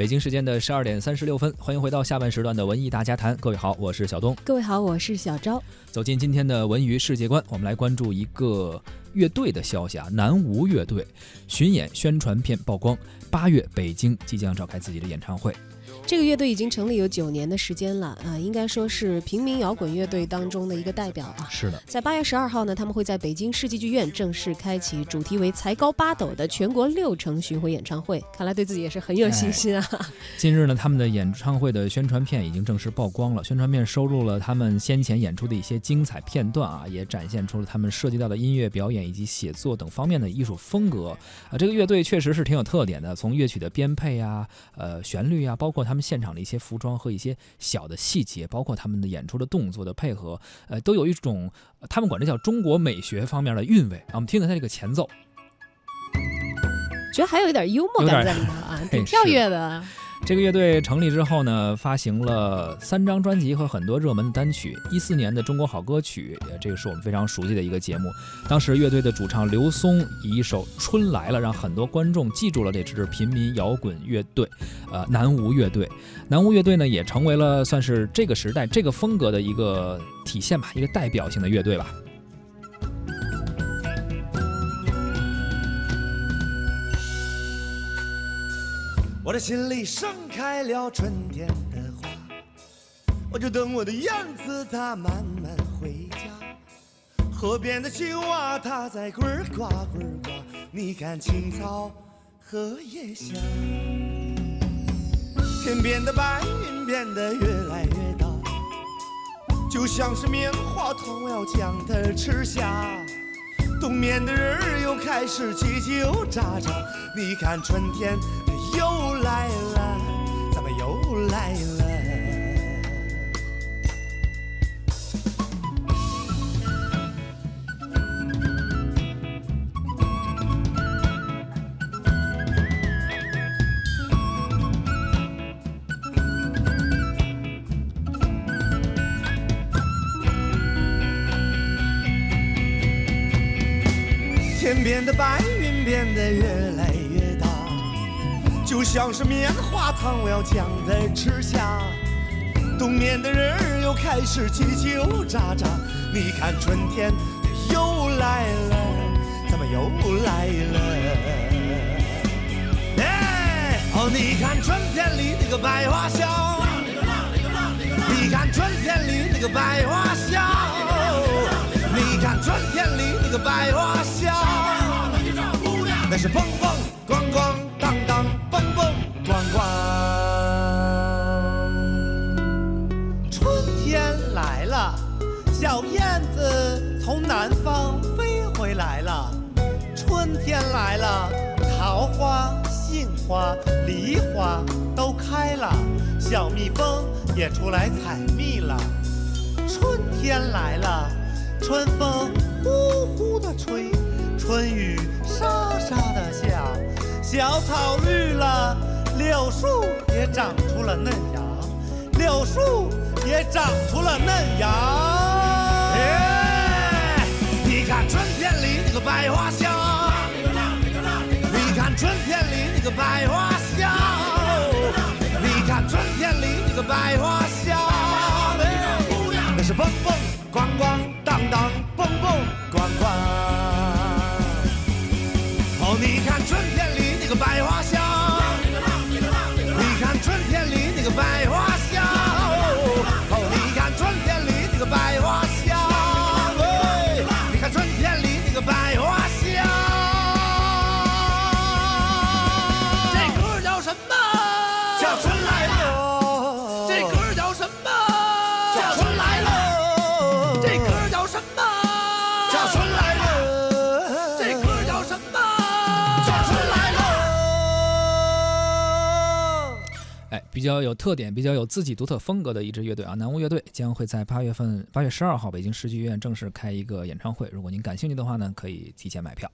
北京时间的十二点三十六分，欢迎回到下半时段的文艺大家谈。各位好，我是小东。各位好，我是小昭。走进今天的文娱世界观，我们来关注一个乐队的消息啊，南无乐队巡演宣传片曝光，八月北京即将召开自己的演唱会。这个乐队已经成立有九年的时间了啊，应该说是平民摇滚乐队当中的一个代表啊。是的，在八月十二号呢，他们会在北京世纪剧院正式开启主题为“才高八斗”的全国六城巡回演唱会。看来对自己也是很有信心啊。近日呢，他们的演唱会的宣传片已经正式曝光了。宣传片收录了他们先前演出的一些精彩片段啊，也展现出了他们涉及到的音乐表演以及写作等方面的艺术风格啊。这个乐队确实是挺有特点的，从乐曲的编配啊、呃旋律啊，包括他们。现场的一些服装和一些小的细节，包括他们的演出的动作的配合，呃，都有一种他们管这叫中国美学方面的韵味啊。我们听听他这个前奏，觉得还有一点幽默感在里头啊，挺跳跃的。这个乐队成立之后呢，发行了三张专辑和很多热门的单曲。一四年的中国好歌曲，这个是我们非常熟悉的一个节目。当时乐队的主唱刘松以一首《春来了》让很多观众记住了这支平民摇滚乐队，呃，南无乐队。南无乐队呢，也成为了算是这个时代这个风格的一个体现吧，一个代表性的乐队吧。我的心里盛开了春天的花，我就等我的燕子它慢慢回家。河边的青蛙它在呱呱呱呱，你看青草荷叶香。天边的白云变得越来越大，就像是棉花糖，我要将它吃下。冬眠的人儿又开始叽叽喳喳，你看春天。又来了，咱们又来了。天边的白云变得越来越。就像是棉花糖，我要将它吃下。冬眠的人儿又开始叽叽喳喳。你看春天它又来了，怎么又来了？哎，哦，你看春天里那个百花香，你看春天里那个百花香，你看春天里那个百花香，那是蹦蹦。花，春天来了小燕子从南方飞回来了，春天来了，桃花、杏花、梨花都开了，小蜜蜂也出来采蜜了。春天来了，春风呼呼的吹，春雨沙沙的下，小草绿了，柳树也长出了嫩芽，柳树也长出了嫩芽。你看春天里那个百花香，你看春天里那个百花香，你看春天里那个百花香，那是蹦蹦咣咣当当蹦蹦咣咣。哦，你看春天比较有特点、比较有自己独特风格的一支乐队啊，南无乐队将会在八月份八月十二号北京世纪剧院正式开一个演唱会。如果您感兴趣的话呢，可以提前买票。